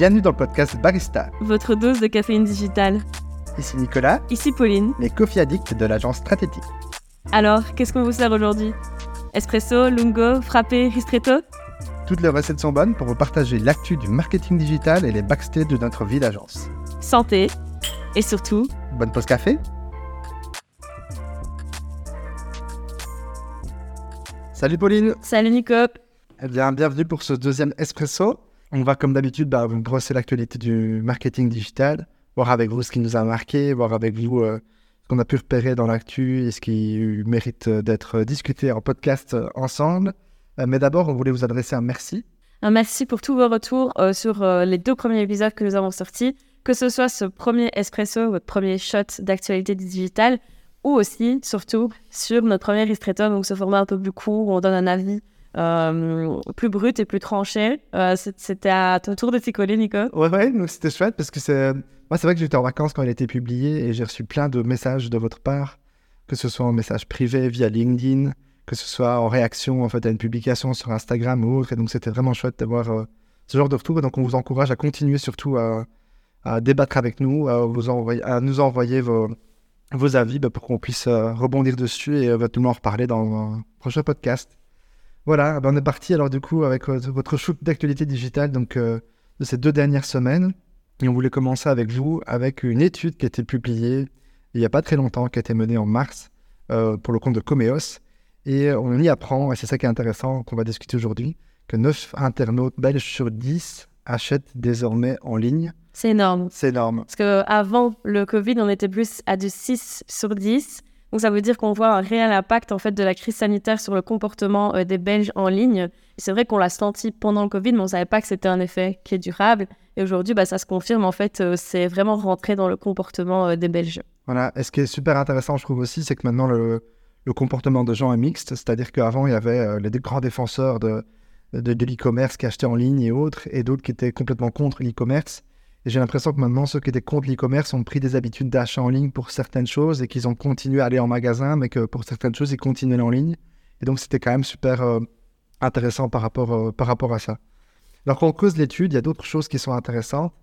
Bienvenue dans le podcast Barista. Votre dose de caféine digitale. Ici Nicolas, Ici Pauline. les coffee addicts de l'agence Stratétique. Alors, qu'est-ce qu'on vous sert aujourd'hui? Espresso, lungo, frappé, ristretto? Toutes les recettes sont bonnes pour vous partager l'actu du marketing digital et les backstage de notre vie d'agence. Santé. Et surtout, Bonne pause café Salut Pauline salut Nico Eh bien, bienvenue pour ce deuxième espresso. On va, comme d'habitude, bah, brosser l'actualité du marketing digital, voir avec vous ce qui nous a marqué, voir avec vous euh, ce qu'on a pu repérer dans l'actu et ce qui mérite euh, d'être discuté en podcast euh, ensemble. Mais d'abord, on voulait vous adresser un merci. Un merci pour tous vos retours sur les deux premiers épisodes que nous avons sortis, que ce soit ce premier espresso, votre premier shot d'actualité digitale, ou aussi, surtout, sur notre premier ristretto, donc ce format un peu plus court où on donne un avis euh, plus brut et plus tranché. Euh, C'était à ton tour de t'y coller, Nico. Ouais, ouais, donc c'était chouette parce que c'est. Moi, c'est vrai que j'étais en vacances quand il a été publié et j'ai reçu plein de messages de votre part, que ce soit en message privé via LinkedIn, que ce soit en réaction en fait à une publication sur Instagram ou autre. Et donc, c'était vraiment chouette d'avoir euh, ce genre de retour. Et donc, on vous encourage à continuer surtout à, débattre avec nous, à, vous envoyer, à nous envoyer vos, avis bah, pour qu'on puisse euh, rebondir dessus et éventuellement en reparler dans un prochain podcast. Voilà, ben, on est parti alors du coup avec euh, votre shoot d'actualité digitale donc, euh, de ces deux dernières semaines. Et on voulait commencer avec vous avec une étude qui a été publiée il n'y a pas très longtemps, qui a été menée en mars euh, pour le compte de Comeos. Et on y apprend, et c'est ça qui est intéressant qu'on va discuter aujourd'hui, que 9 internautes belges sur 10 achètent désormais en ligne. C'est énorme. C'est énorme. Parce qu'avant le Covid, on était plus à du 6 sur 10. Donc ça veut dire qu'on voit un réel impact en fait de la crise sanitaire sur le comportement euh, des Belges en ligne. C'est vrai qu'on l'a senti pendant le Covid, mais on savait pas que c'était un effet qui est durable. Et aujourd'hui, bah, ça se confirme. En fait, euh, c'est vraiment rentré dans le comportement euh, des Belges. Voilà. Et ce qui est super intéressant, je trouve aussi, c'est que maintenant le, le comportement de gens est mixte. C'est-à-dire qu'avant, il y avait les grands défenseurs de, de l'e-commerce qui achetaient en ligne et autres, et d'autres qui étaient complètement contre l'e-commerce. Et j'ai l'impression que maintenant, ceux qui étaient contre l'e-commerce ont pris des habitudes d'achat en ligne pour certaines choses et qu'ils ont continué à aller en magasin, mais que pour certaines choses, ils continuaient en ligne. Et donc, c'était quand même super euh, intéressant par rapport, euh, par rapport à ça. Alors qu'on cause l'étude, il y a d'autres choses qui sont intéressantes.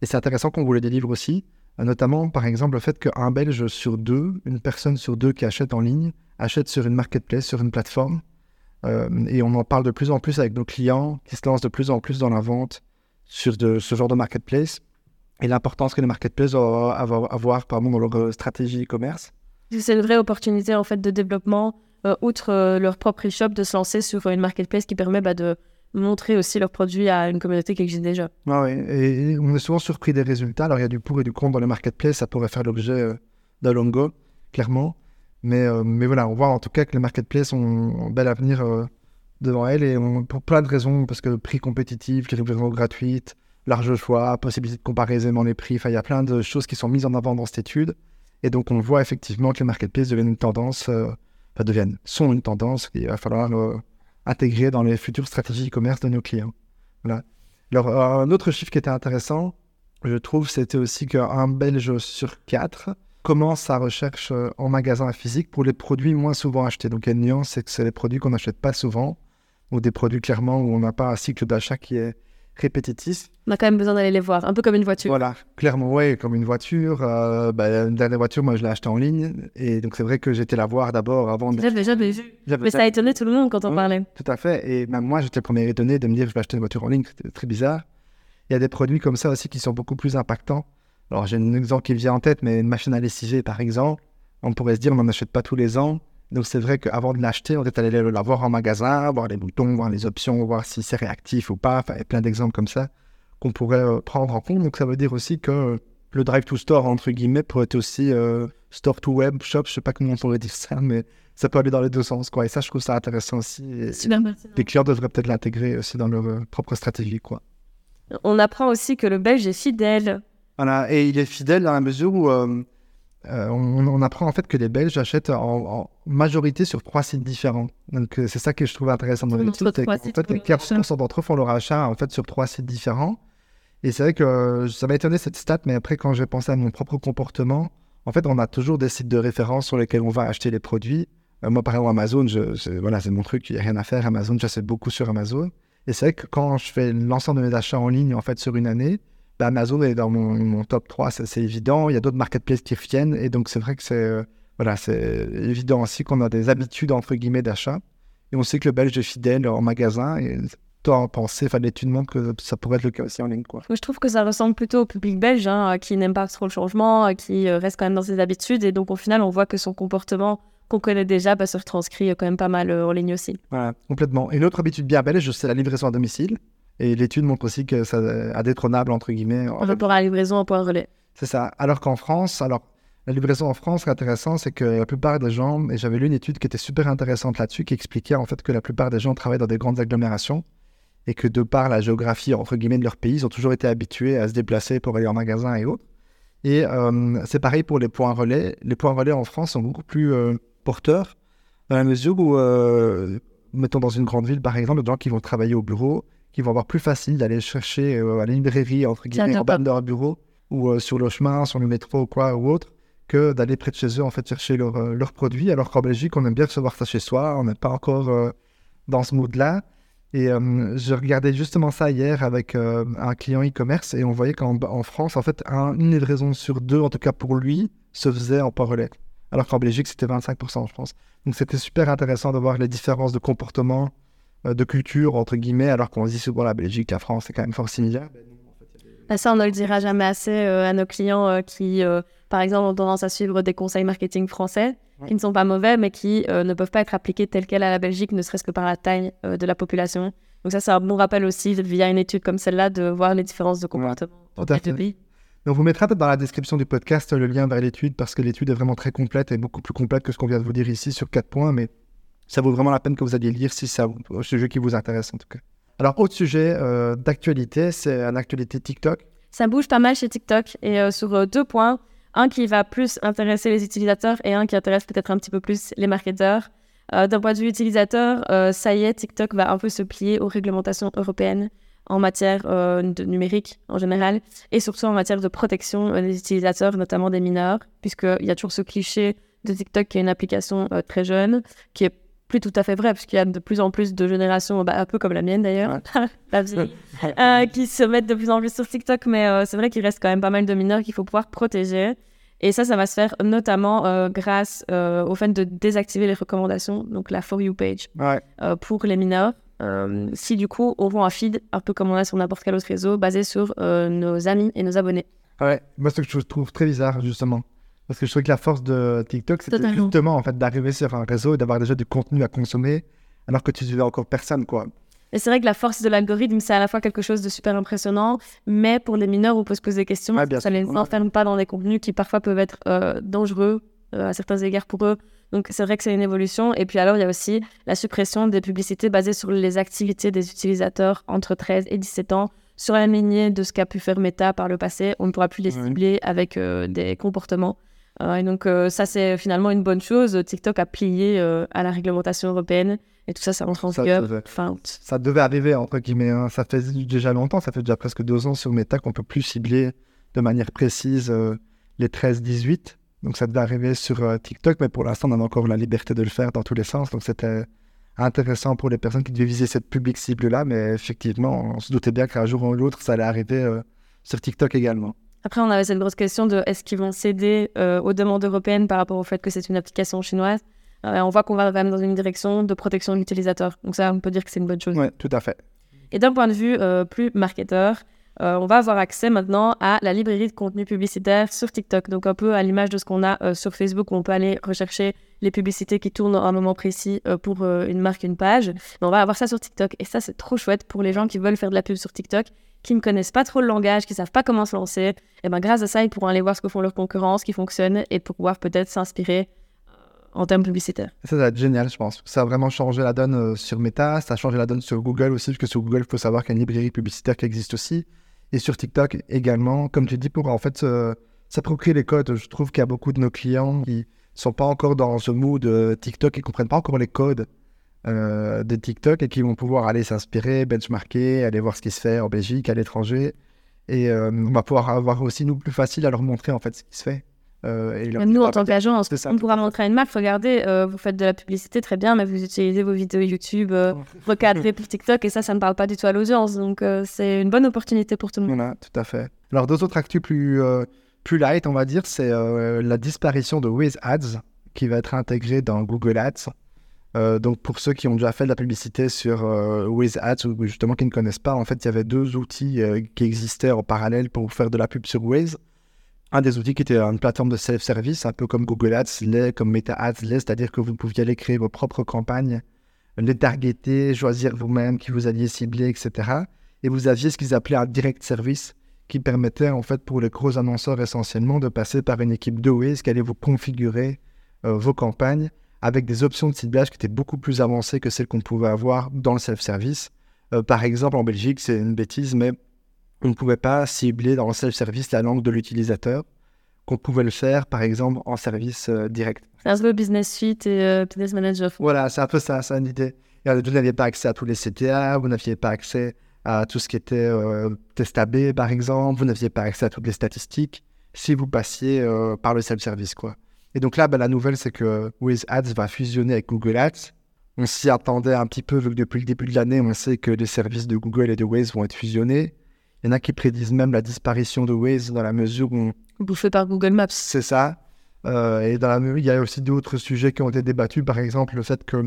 Et c'est intéressant qu'on vous les délivre aussi. Euh, Notamment, par exemple, le fait qu'un Belge sur deux, une personne sur deux qui achète en ligne, achète sur une marketplace, sur une plateforme. Et on en parle de plus en plus avec nos clients qui se lancent de plus en plus dans la vente sur de, ce genre de marketplace et l'importance que les marketplaces vont avoir, avoir pardon, dans leur euh, stratégie e-commerce. C'est une vraie opportunité en fait de développement, euh, outre euh, leur propre e-shop, de se lancer sur une marketplace qui permet bah, de montrer aussi leurs produits à une communauté qui existe déjà. Ah ouais, et, on est souvent surpris des résultats. Alors, il y a du pour et du contre dans les marketplaces. Ça pourrait faire l'objet euh, d'un longo, clairement. Mais, mais voilà, on voit en tout cas que les marketplaces ont un bel avenir devant elles. Et on- pour plein de raisons, parce que prix compétitif, les livraisons gratuites, large choix, possibilité de comparer aisément les prix. Enfin, il y a plein de choses qui sont mises en avant dans cette étude. Et donc, on voit effectivement que les marketplaces deviennent une tendance, euh, enfin, deviennent, sont une tendance qu'il va falloir euh, intégrer dans les futures stratégies e-commerce de nos clients. Voilà. Alors, un autre chiffre qui était intéressant, je trouve, c'était aussi qu'un Belge sur quatre commence sa recherche euh, en magasin physique pour les produits moins souvent achetés. Donc, il y a une nuance, c'est que c'est les produits qu'on n'achète pas souvent, ou des produits clairement où on n'a pas un cycle d'achat qui est On a quand même besoin d'aller les voir, un peu comme une voiture. Voilà, clairement, ouais, comme une voiture. Euh, bah, une dernière voiture, moi, je l'ai achetée en ligne. Et donc, c'est vrai que j'étais la voir d'abord avant de... J'avais jamais vu. Mais ça a étonné tout le monde quand on Oui. parlait. Tout à fait. Et même moi, j'étais le premier étonné de me dire que je vais acheter une voiture en ligne. C'était très bizarre. Il y a des produits comme ça aussi qui sont beaucoup plus impactants. Alors, j'ai un exemple qui me vient en tête, mais une machine à lessiver, par exemple, on pourrait se dire, on n'en achète pas tous les ans. Donc, c'est vrai qu'avant de l'acheter, on est allé la voir en magasin, voir les boutons, voir les options, voir si c'est réactif ou pas. Enfin, il y a plein d'exemples comme ça qu'on pourrait euh, prendre en compte. Donc, ça veut dire aussi que le drive to store, entre guillemets, pourrait être aussi euh, store to web, shop, je sais pas comment on pourrait dire ça, mais ça peut aller dans les deux sens, quoi. Et ça, je trouve ça intéressant aussi. Et- Super les clients devraient peut-être l'intégrer aussi dans leur euh, propre stratégie, quoi. On apprend aussi que le Belge est fidèle. Voilà, et il est fidèle dans la mesure où euh, euh, on, on apprend en fait que les Belges achètent en, en majorité sur trois sites différents. Donc euh, c'est ça que je trouve intéressant dans l'étude, sites fait, pour les leur achat. 40% d'entre eux font leur achat en fait sur trois sites différents. Et c'est vrai que euh, ça m'a étonné cette stat, mais après quand j'ai pensé à mon propre comportement, en fait on a toujours des sites de référence sur lesquels on va acheter les produits. Moi par exemple Amazon, je, c'est- voilà c'est mon truc, il n'y a rien à faire. Amazon, j'achète beaucoup sur Amazon. Et c'est vrai que quand je fais l'ensemble de mes achats en ligne, en fait, sur une année, bah, Amazon est dans mon, mon top 3, c'est évident. Il y a d'autres marketplaces qui reviennent. Et donc, c'est vrai que c'est euh, voilà, c'est évident aussi qu'on a des habitudes, entre guillemets, d'achat. Et on sait que le Belge est fidèle en magasin. Et toi, en penser, enfin, l'étude montre que ça pourrait être le cas aussi en ligne. Quoi. Je trouve que ça ressemble plutôt au public belge, hein, qui n'aime pas trop le changement, qui euh, reste quand même dans ses habitudes. Et donc, au final, on voit que son comportement qu'on connaît déjà bah, se retranscrit quand même pas mal euh, en ligne aussi. Voilà, complètement. Et une autre habitude bien belge, c'est la livraison à domicile. Et l'étude montre aussi que ça a indétrônable, entre guillemets. En rapport à la livraison en point relais. C'est ça. Alors qu'en France, alors la livraison en France, ce qui est intéressant, c'est que la plupart des gens, et j'avais lu une étude qui était super intéressante là-dessus, qui expliquait en fait que la plupart des gens travaillent dans des grandes agglomérations et que de par la géographie, entre guillemets, de leur pays, ils ont toujours été habitués à se déplacer pour aller en magasin et autres. Et euh, c'est pareil pour les points relais. Les points relais en France sont beaucoup plus euh, porteurs, dans la mesure où, euh, mettons dans une grande ville, par exemple, des gens qui vont travailler au bureau, qui vont avoir plus facile d'aller chercher à la librairie, entre guillemets, en bas de leur bureau, ou sur le chemin, sur le métro, ou quoi, ou autre, que d'aller près de chez eux, en fait, chercher leurs produits. Alors qu'en Belgique, on aime bien recevoir ça chez soi, on n'est pas encore dans ce mood-là. Et euh, je regardais justement ça hier avec euh, un client e-commerce et on voyait qu'en France, en fait, une livraison sur deux, en tout cas pour lui, se faisait en port relais. Alors qu'en Belgique, c'était 25%, je pense. Donc c'était super intéressant de voir les différences de comportement, euh, de culture, entre guillemets, alors qu'on se dit souvent la Belgique, la France, c'est quand même fort similaire. Bah, ça, on ne le dira jamais assez à nos clients qui, par exemple, ont tendance à suivre des conseils marketing français qui ne sont pas mauvais, mais qui euh, ne peuvent pas être appliqués tels quels à la Belgique, ne serait-ce que par la taille euh, de la population. Donc ça, c'est un bon rappel aussi, via une étude comme celle-là, de voir les différences de comportement entre les deux pays. Donc vous mettrez peut-être dans la description du podcast le lien vers l'étude, parce que l'étude est vraiment très complète et beaucoup plus complète que ce qu'on vient de vous dire ici sur quatre points, mais ça vaut vraiment la peine que vous alliez lire si c'est un sujet qui vous intéresse en tout cas. Alors, autre sujet euh, d'actualité, c'est une actualité TikTok. Ça bouge pas mal chez TikTok et sur deux points un qui va plus intéresser les utilisateurs et un qui intéresse peut-être un petit peu plus les marketeurs. Euh, d'un point de vue utilisateur, euh, ça y est, TikTok va un peu se plier aux réglementations européennes en matière euh, de numérique en général et surtout en matière de protection des utilisateurs, notamment des mineurs, puisqu'il y a toujours ce cliché de TikTok qui est une application très jeune, qui est plus tout à fait vrai, puisqu'il y a de plus en plus de générations, bah, un peu comme la mienne d'ailleurs, euh, qui se mettent de plus en plus sur TikTok, mais euh, c'est vrai qu'il reste quand même pas mal de mineurs qu'il faut pouvoir protéger. Et ça, ça va se faire notamment euh, grâce au fait de désactiver les recommandations, donc la For You page, pour les mineurs. si du coup, on voit un feed, un peu comme on a sur n'importe quel autre réseau, basé sur nos amis et nos abonnés. Ouais, moi, ce que je trouve très bizarre, justement. Parce que je trouve que la force de TikTok, c'est justement en fait, d'arriver sur un réseau et d'avoir déjà du contenu à consommer, alors que tu ne encore personne. quoi. Et c'est vrai que la force de l'algorithme, c'est à la fois quelque chose de super impressionnant, mais pour les mineurs, on peut se poser des questions. ça ne les enferme pas dans des contenus qui parfois peuvent être euh, dangereux euh, à certains égards pour eux. Donc c'est vrai que c'est une évolution. Et puis alors, il y a aussi la suppression des publicités basées sur les activités des utilisateurs entre 13 et 17 ans. Sur la lignée de ce qu'a pu faire Meta par le passé, on ne pourra plus les cibler avec euh, des comportements et donc euh, ça, c'est finalement une bonne chose. TikTok a plié euh, à la réglementation européenne et tout ça, ça rentre en vigueur Ça devait arriver, entre guillemets. Hein. Ça fait déjà longtemps, ça fait déjà presque deux ans sur Meta qu'on peut plus cibler de manière précise les 13-18. Donc ça devait arriver sur TikTok, mais pour l'instant, on a encore la liberté de le faire dans tous les sens. Donc c'était intéressant pour les personnes qui devaient viser cette public cible-là, mais effectivement, on se doutait bien qu'un jour ou l'autre, ça allait arriver sur TikTok également. Après, on avait cette grosse question de est-ce qu'ils vont céder euh, aux demandes européennes par rapport au fait que c'est une application chinoise. Euh, on voit qu'on va même dans une direction de protection de l'utilisateur. Donc ça, on peut dire que c'est une bonne chose. Oui, tout à fait. Et d'un point de vue euh, plus marketeur, on va avoir accès maintenant à la librairie de contenu publicitaire sur TikTok. Donc un peu à l'image de ce qu'on a sur Facebook où on peut aller rechercher les publicités qui tournent à un moment précis pour une marque, une page. Mais on va avoir ça sur TikTok. Et ça, c'est trop chouette pour les gens qui veulent faire de la pub sur TikTok qui ne connaissent pas trop le langage, qui savent pas comment se lancer, et eh ben grâce à ça, ils pourront aller voir ce que font leurs concurrents, ce qui fonctionne, et pouvoir peut-être s'inspirer euh, en termes publicitaires. Ça, va être génial, je pense. Ça a vraiment changé la donne euh, sur Meta, ça a changé la donne sur Google aussi, parce que sur Google, il faut savoir qu'il y a une librairie publicitaire qui existe aussi, et sur TikTok également, comme tu dis, pour en fait s'approprier les codes. Je trouve qu'il y a beaucoup de nos clients qui sont pas encore dans ce mood TikTok, et comprennent pas encore les codes euh, de TikTok et qui vont pouvoir aller s'inspirer, benchmarker, aller voir ce qui se fait en Belgique, à l'étranger. Et euh, on va pouvoir avoir aussi, nous, plus facile à leur montrer en fait ce qui se fait. Euh, et Même nous, en tant qu'agence, on pourra montrer à une marque, regardez, euh, vous faites de la publicité très bien, mais vous utilisez vos vidéos YouTube euh, recadrées pour TikTok, et ça, ça ne parle pas du tout à l'audience. Donc, c'est une bonne opportunité pour tout le monde. Voilà, tout à fait. Alors, deux autres actus plus, plus light, on va dire, c'est la disparition de Waze Ads qui va être intégrée dans Google Ads. Euh, donc, pour ceux qui ont déjà fait de la publicité sur euh, Ads ou justement qui ne connaissent pas, en fait, il y avait deux outils euh, qui existaient en parallèle pour faire de la pub sur Waze. Un des outils qui était une plateforme de self-service, un peu comme Google Ads l'est, comme Meta Ads c'est-à-dire que vous pouviez aller créer vos propres campagnes, les targeter, choisir vous-même qui vous alliez cibler, etc. Et vous aviez ce qu'ils appelaient un direct service qui permettait en fait pour les gros annonceurs essentiellement de passer par une équipe de Waze qui allait vous configurer euh, vos campagnes avec des options de ciblage qui étaient beaucoup plus avancées que celles qu'on pouvait avoir dans le self-service. Euh, par exemple, en Belgique, c'est une bêtise, mais on ne pouvait pas cibler dans le self-service la langue de l'utilisateur, qu'on pouvait le faire, par exemple, en service euh, direct. C'est un peu Business Suite et euh, Business Manager. Voilà, c'est un peu ça, c'est une idée. Et, vous n'aviez pas accès à tous les CTA, vous n'aviez pas accès à tout ce qui était test AB, par exemple, vous n'aviez pas accès à toutes les statistiques si vous passiez par le self-service, quoi. Et donc là, ben, la nouvelle, c'est que Waze Ads va fusionner avec Google Ads. On s'y attendait un petit peu, vu que depuis le début de l'année, on sait que les services de Google et de Waze vont être fusionnés. Il y en a qui prédisent même la disparition de Waze dans la mesure où Bouffé par Google Maps. c'est ça. Euh, et dans la, il y a aussi d'autres sujets qui ont été débattus, par exemple le fait que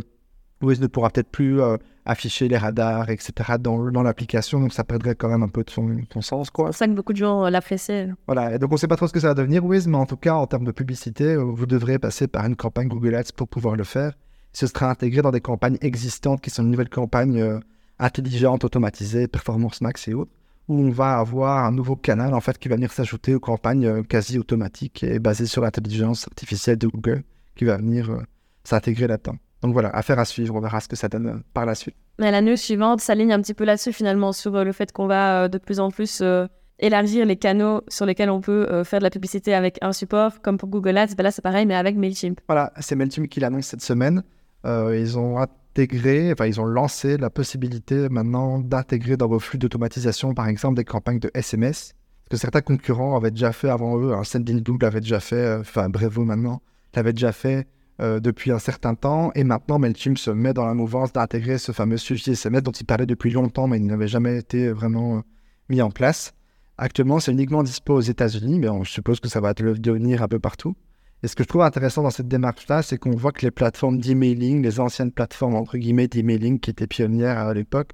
Waze ne pourra peut-être plus euh, afficher les radars, etc. dans, dans l'application, donc ça perdrait quand même un peu de son, son sens, C'est pour ça que beaucoup de gens euh, l'appréciaient. Voilà, et donc on ne sait pas trop ce que ça va devenir, Waze, mais en tout cas, en termes de publicité, euh, vous devrez passer par une campagne Google Ads pour pouvoir le faire. Ce sera intégré dans des campagnes existantes qui sont une nouvelle campagne euh, intelligente, automatisée, Performance Max et autres, où on va avoir un nouveau canal en fait qui va venir s'ajouter aux campagnes quasi automatiques et basées sur l'intelligence artificielle de Google qui va venir s'intégrer là-dedans. Donc voilà, affaire à suivre, on verra ce que ça donne euh, par la suite. Mais la news suivante s'aligne un petit peu là-dessus finalement, sur euh, le fait qu'on va euh, de plus en plus euh, élargir les canaux sur lesquels on peut euh, faire de la publicité avec un support, comme pour Google Ads. Ben là, c'est pareil, mais avec MailChimp. Voilà, c'est Mailchimp qui l'annonce cette semaine. Euh, ils ont intégré, enfin ils ont lancé la possibilité maintenant d'intégrer dans vos flux d'automatisation, par exemple, des campagnes de SMS. Parce que certains concurrents avaient déjà fait avant eux, un Sendinblue l'avait déjà fait, euh, enfin Brevo maintenant l'avait déjà fait euh, depuis un certain temps. Et maintenant, Mailchimp se met dans la mouvance d'intégrer ce fameux sujet SMS dont il parlait depuis longtemps, mais il n'avait jamais été vraiment euh, mis en place. Actuellement, c'est uniquement dispo aux États-Unis, mais on suppose que ça va le devenir un peu partout. Et ce que je trouve intéressant dans cette démarche-là, c'est qu'on voit que les plateformes d'emailing, les anciennes plateformes entre guillemets d'emailing qui étaient pionnières à l'époque,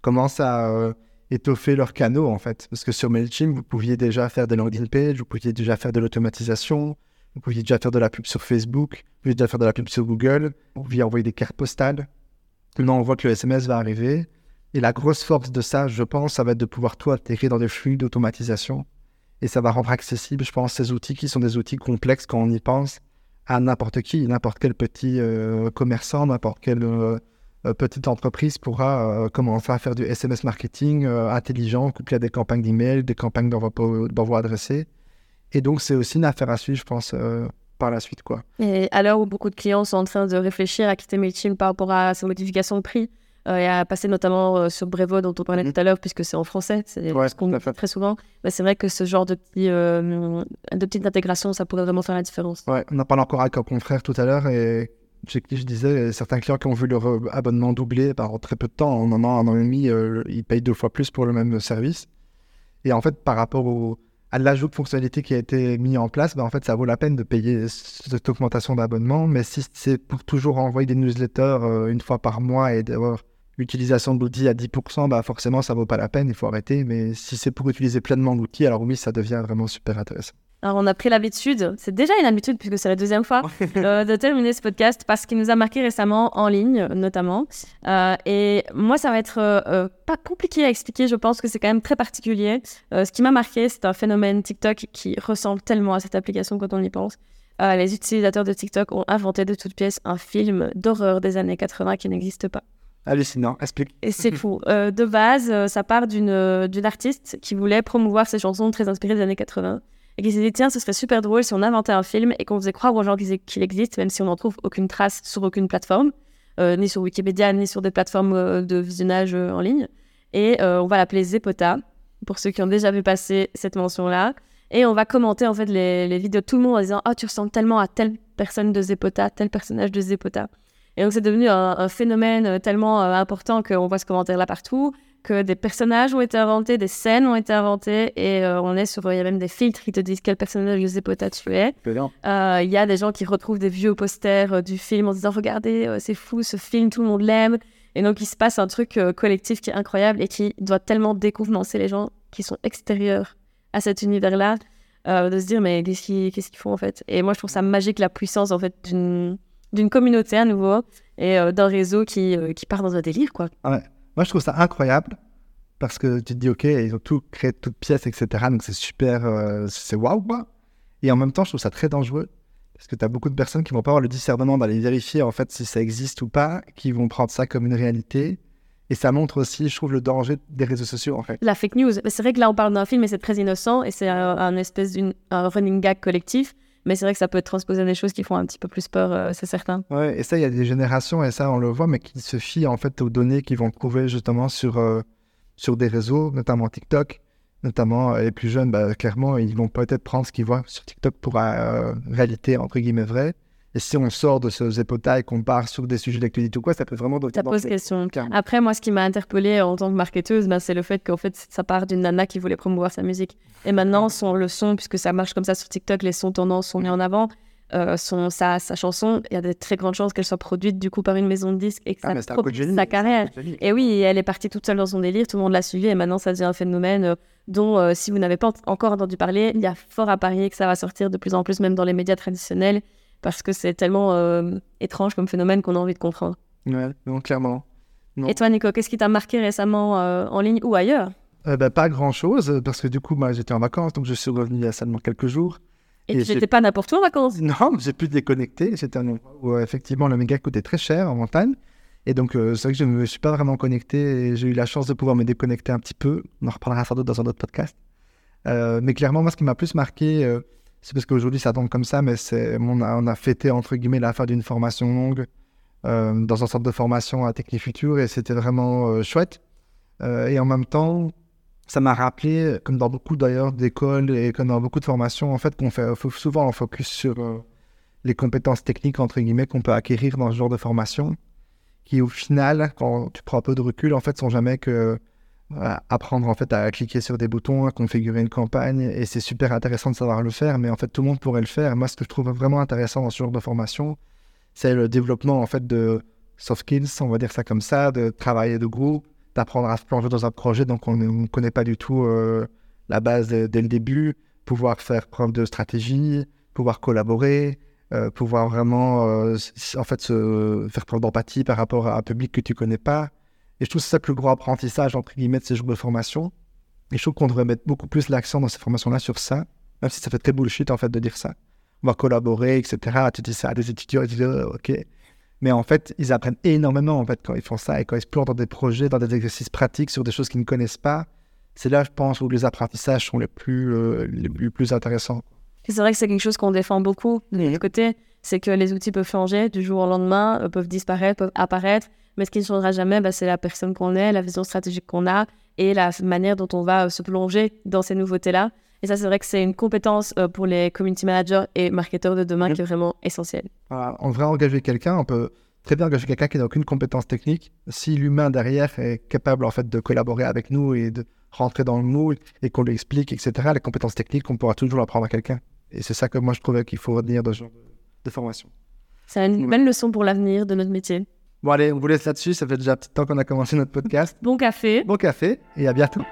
commencent à euh, étoffer leurs canaux en fait. Parce que sur Mailchimp, vous pouviez déjà faire des landing pages, vous pouviez déjà faire de l'automatisation, vous pouviez déjà faire de la pub sur Facebook, vous pouviez déjà faire de la pub sur Google, vous pouviez envoyer des cartes postales. Maintenant, on voit que le SMS va arriver. Et la grosse force de ça, je pense, ça va être de pouvoir tout intégrer dans des flux d'automatisation. Et ça va rendre accessible, je pense, ces outils qui sont des outils complexes quand on y pense à n'importe qui, n'importe quel petit euh, commerçant, n'importe quelle euh, petite entreprise pourra euh, commencer à faire du SMS marketing intelligent, couplé à des campagnes d'email, des campagnes d'envoi adressé. Et donc, c'est aussi une affaire à suivre, je pense, euh, par la suite. quoi. Et à l'heure où beaucoup de clients sont en train de réfléchir à quitter MailChimp par rapport à ses modifications de prix euh, et à passer notamment euh, sur Brevo dont on parlait Mhm. tout à l'heure puisque c'est en français, c'est Ouais, ce qu'on fait. très souvent, bah, c'est vrai que ce genre de, petits, euh, de petite intégration, ça pourrait vraiment faire la différence. Ouais, on en parle encore avec un confrère tout à l'heure et je disais, certains clients qui ont vu leur abonnement doubler bah, en très peu de temps, en un an, un an et demi, euh, ils payent deux fois plus pour le même service. Et en fait, par rapport au, à l'ajout de fonctionnalités qui a été mis en place, bah, en fait, ça vaut la peine de payer cette augmentation d'abonnement. Mais si c'est pour toujours envoyer des newsletters euh, une fois par mois et d'avoir l'utilisation de l'outil à 10%, bah, forcément, ça vaut pas la peine, il faut arrêter. Mais si c'est pour utiliser pleinement l'outil, alors oui, ça devient vraiment super intéressant. Alors, on a pris l'habitude, c'est déjà une habitude puisque c'est la deuxième fois, euh, de terminer ce podcast parce qu'il nous a marqué récemment en ligne, notamment. Euh, et moi, ça va être euh, euh, pas compliqué à expliquer. Je pense que c'est quand même très particulier. Euh, ce qui m'a marqué, c'est un phénomène TikTok qui ressemble tellement à cette application quand on y pense. Euh, les utilisateurs de TikTok ont inventé de toutes pièces un film d'horreur des années 80 qui n'existe pas. Hallucinant, explique. Et c'est fou. Euh, de base, euh, ça part d'une euh, d'une artiste qui voulait promouvoir ses chansons très inspirées des années 80 et qui s'est dit tiens, ce serait super drôle si on inventait un film et qu'on faisait croire aux gens qu'il existe, même si on n'en trouve aucune trace sur aucune plateforme, euh, ni sur Wikipédia, ni sur des plateformes de visionnage en ligne. Et euh, on va l'appeler Zepota, pour ceux qui ont déjà vu passer cette mention-là. Et on va commenter en fait les, les vidéos de tout le monde en disant Ah, tu ressembles tellement à telle personne de Zepota, tel personnage de Zepota. Et donc c'est devenu un, phénomène euh, tellement euh, important qu'on voit ce commentaire là partout, que des personnages ont été inventés, des scènes ont été inventées, et euh, on est sur, il y a même des filtres qui te disent quel personnage Zepota tu es. Il y a des gens qui retrouvent des vieux posters du film en disant regardez, c'est fou ce film, tout le monde l'aime. Et donc il se passe un truc collectif qui est incroyable et qui doit tellement déconvenancer les gens qui sont extérieurs à cet univers-là, euh, de se dire mais qu'est-ce qu'ils font en fait? Et moi je trouve ça magique la puissance en fait d'une communauté à nouveau et euh, d'un réseau qui, euh, qui part dans un délire quoi. Ouais. Moi je trouve ça incroyable parce que tu te dis ok ils ont tout créé toutes pièces etc donc c'est super c'est waouh quoi. Et en même temps je trouve ça très dangereux parce que tu as beaucoup de personnes qui vont pas avoir le discernement d'aller vérifier en fait si ça existe ou pas, qui vont prendre ça comme une réalité et ça montre aussi, je trouve, le danger des réseaux sociaux, en fait. La fake news. C'est vrai que là, on parle d'un film et c'est très innocent et c'est un, espèce d'un running gag collectif. Mais c'est vrai que ça peut transposer des choses qui font un petit peu plus peur, euh, c'est certain. Ouais, et ça, il y a des générations, et ça, on le voit, mais qui se fient en fait aux données qu'ils vont trouver justement sur, euh, sur des réseaux, notamment TikTok. Notamment euh, les plus jeunes, bah, clairement, ils vont peut-être prendre ce qu'ils voient sur TikTok pour réalité, entre guillemets, vraie. Et si on sort de ce zépota et qu'on part sur des sujets d'actualité ou quoi, ça peut vraiment Ça pose question. Après, moi, ce qui m'a interpellée en tant que marketeuse, ben, c'est le fait qu'en fait, ça part d'une nana qui voulait promouvoir sa musique. Et maintenant, son, le son, puisque ça marche comme ça sur TikTok, les sons tendances sont mis en avant. Euh, son, sa, sa, chanson, il y a de très grandes chances qu'elle soit produite du coup par une maison de disques et que ah, ça sa carrière. Et oui, elle est partie toute seule dans son délire, tout le monde l'a suivi et maintenant ça devient un phénomène euh, dont euh, si vous n'avez pas encore entendu parler, il y a fort à parier que ça va sortir de plus en plus même dans les médias traditionnels parce que c'est tellement euh, étrange comme phénomène qu'on a envie de comprendre. Ouais, non, clairement. Et toi, Nico, qu'est-ce qui t'a marqué récemment euh, en ligne ou ailleurs? Euh, bah, Pas grand-chose, parce que du coup, moi, j'étais en vacances, donc je suis revenu il y a seulement quelques jours. Et, tu n'étais pas n'importe où en vacances? Non, j'ai pu déconnecter. J'étais un endroit où effectivement le méga coûtait très cher en montagne. Et donc, c'est vrai que je ne me suis pas vraiment connecté et j'ai eu la chance de pouvoir me déconnecter un petit peu. On en reparlera sans doute dans un autre podcast. mais clairement, moi, ce qui m'a plus marqué, c'est parce qu'aujourd'hui ça tombe comme ça, mais c'est, on, a, on a fêté entre guillemets la fin d'une formation longue euh, dans un centre de formation à Technifutur et c'était vraiment euh, chouette. Euh, et en même temps, ça m'a rappelé, comme dans beaucoup d'ailleurs d'écoles et comme dans beaucoup de formations, en fait, qu'on fait souvent un focus sur les compétences techniques entre guillemets qu'on peut acquérir dans ce genre de formation, qui au final, quand tu prends un peu de recul, en fait, sont jamais que apprendre en fait à cliquer sur des boutons, à configurer une campagne, et c'est super intéressant de savoir le faire, mais en fait tout le monde pourrait le faire. Moi, ce que je trouve vraiment intéressant dans ce genre de formation, c'est le développement en fait de soft skills, on va dire ça comme ça, de travailler de groupe, d'apprendre à se plonger dans un projet dont on ne connaît pas du tout euh, la base dès le début, pouvoir faire preuve de stratégie, pouvoir collaborer, euh, pouvoir vraiment euh, en fait se faire preuve d'empathie par rapport à un public que tu connais pas et je trouve que c'est ça le plus gros apprentissage, entre guillemets, de ces jours de formation. Et je trouve qu'on devrait mettre beaucoup plus l'accent dans ces formations-là sur ça, même si ça fait très bullshit, en fait, de dire ça. On va collaborer, etc. Tu dis ça à des étudiants, ils disent, oh, OK. Mais en fait, ils apprennent énormément, en fait, quand ils font ça et quand ils se plongent dans des projets, dans des exercices pratiques sur des choses qu'ils ne connaissent pas. C'est là, je pense, où les apprentissages sont les plus, euh, les plus, intéressants. C'est vrai que c'est quelque chose qu'on défend beaucoup de l'autre côté, c'est que les outils peuvent changer du jour au lendemain, euh, peuvent disparaître, peuvent apparaître. Mais ce qui ne changera jamais, bah, c'est la personne qu'on est, la vision stratégique qu'on a et la manière dont on va euh, se plonger dans ces nouveautés-là. Et ça, c'est vrai que c'est une compétence euh, pour les community managers et marketeurs de demain qui est vraiment essentielle. on devrait engager quelqu'un, on peut très bien engager quelqu'un qui n'a aucune compétence technique. Si l'humain derrière est capable en fait de collaborer avec nous et de rentrer dans le moule et qu'on lui explique, etc., les compétences techniques, on pourra toujours apprendre à quelqu'un. Et c'est ça que moi je trouvais qu'il faut retenir de ce genre de formation. C'est une belle leçon pour l'avenir de notre métier. Bon, allez, on vous laisse là-dessus. Ça fait déjà un petit temps qu'on a commencé notre podcast. Bon café. Bon café et à bientôt.